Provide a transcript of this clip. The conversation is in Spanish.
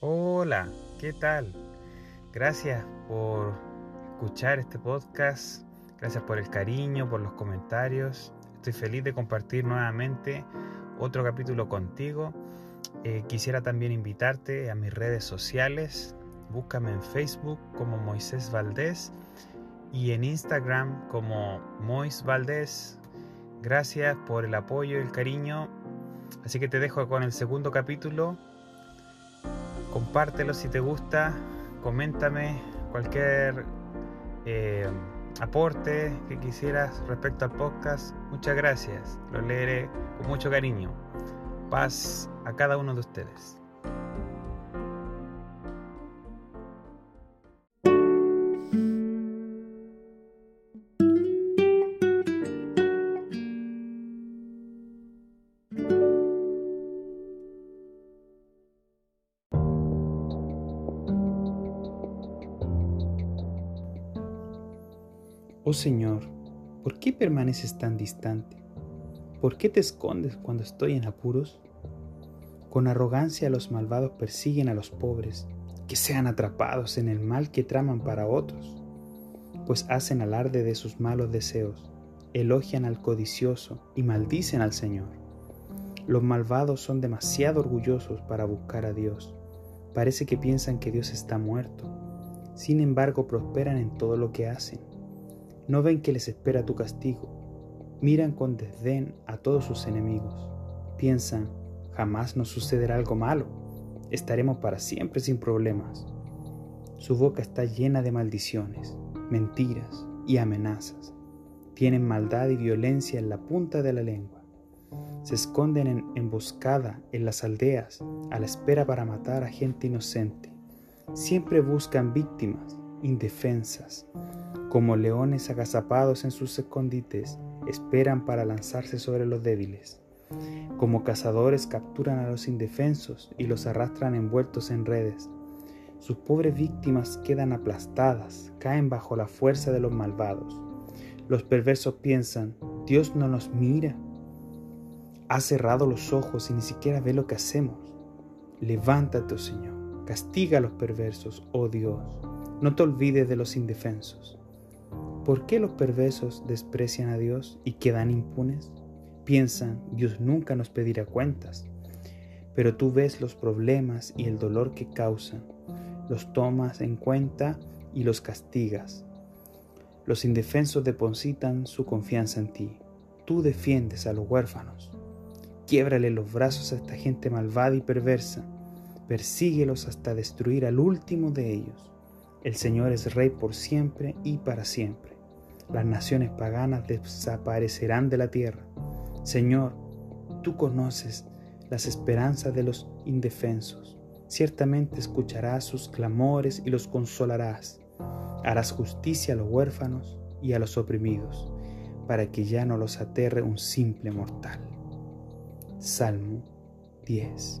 Hola, ¿qué tal? Gracias por escuchar este podcast, gracias por el cariño, por los comentarios. Estoy feliz de compartir nuevamente otro capítulo contigo. Eh, quisiera también invitarte a mis redes sociales. Búscame en Facebook como Moisés Valdés y en Instagram como Mois Valdés. Gracias por el apoyo y el cariño. Así que te dejo con el segundo capítulo compártelo si te gusta, coméntame cualquier eh, aporte que quisieras respecto al podcast. Muchas gracias, lo leeré con mucho cariño. Paz a cada uno de ustedes. Oh Señor, ¿por qué permaneces tan distante? ¿Por qué te escondes cuando estoy en apuros? Con arrogancia los malvados persiguen a los pobres, que sean atrapados en el mal que traman para otros, pues hacen alarde de sus malos deseos, elogian al codicioso y maldicen al Señor. Los malvados son demasiado orgullosos para buscar a Dios. Parece que piensan que Dios está muerto. Sin embargo, prosperan en todo lo que hacen no ven que les espera tu castigo. Miran con desdén a todos sus enemigos. Piensan, jamás nos sucederá algo malo. Estaremos para siempre sin problemas. Su boca está llena de maldiciones, mentiras y amenazas. Tienen maldad y violencia en la punta de la lengua. Se esconden en emboscada en las aldeas a la espera para matar a gente inocente. Siempre buscan víctimas indefensas como leones agazapados en sus escondites, esperan para lanzarse sobre los débiles. Como cazadores capturan a los indefensos y los arrastran envueltos en redes. Sus pobres víctimas quedan aplastadas, caen bajo la fuerza de los malvados. Los perversos piensan, Dios no nos mira. Ha cerrado los ojos y ni siquiera ve lo que hacemos. Levántate, oh Señor, castiga a los perversos, oh Dios. No te olvides de los indefensos. ¿Por qué los perversos desprecian a Dios y quedan impunes? Piensan, Dios nunca nos pedirá cuentas. Pero tú ves los problemas y el dolor que causan, los tomas en cuenta y los castigas. Los indefensos depositan su confianza en ti. Tú defiendes a los huérfanos. Quiebrale los brazos a esta gente malvada y perversa. Persíguelos hasta destruir al último de ellos. El Señor es Rey por siempre y para siempre las naciones paganas desaparecerán de la tierra. Señor, tú conoces las esperanzas de los indefensos. Ciertamente escucharás sus clamores y los consolarás. Harás justicia a los huérfanos y a los oprimidos, para que ya no los aterre un simple mortal. Salmo 10.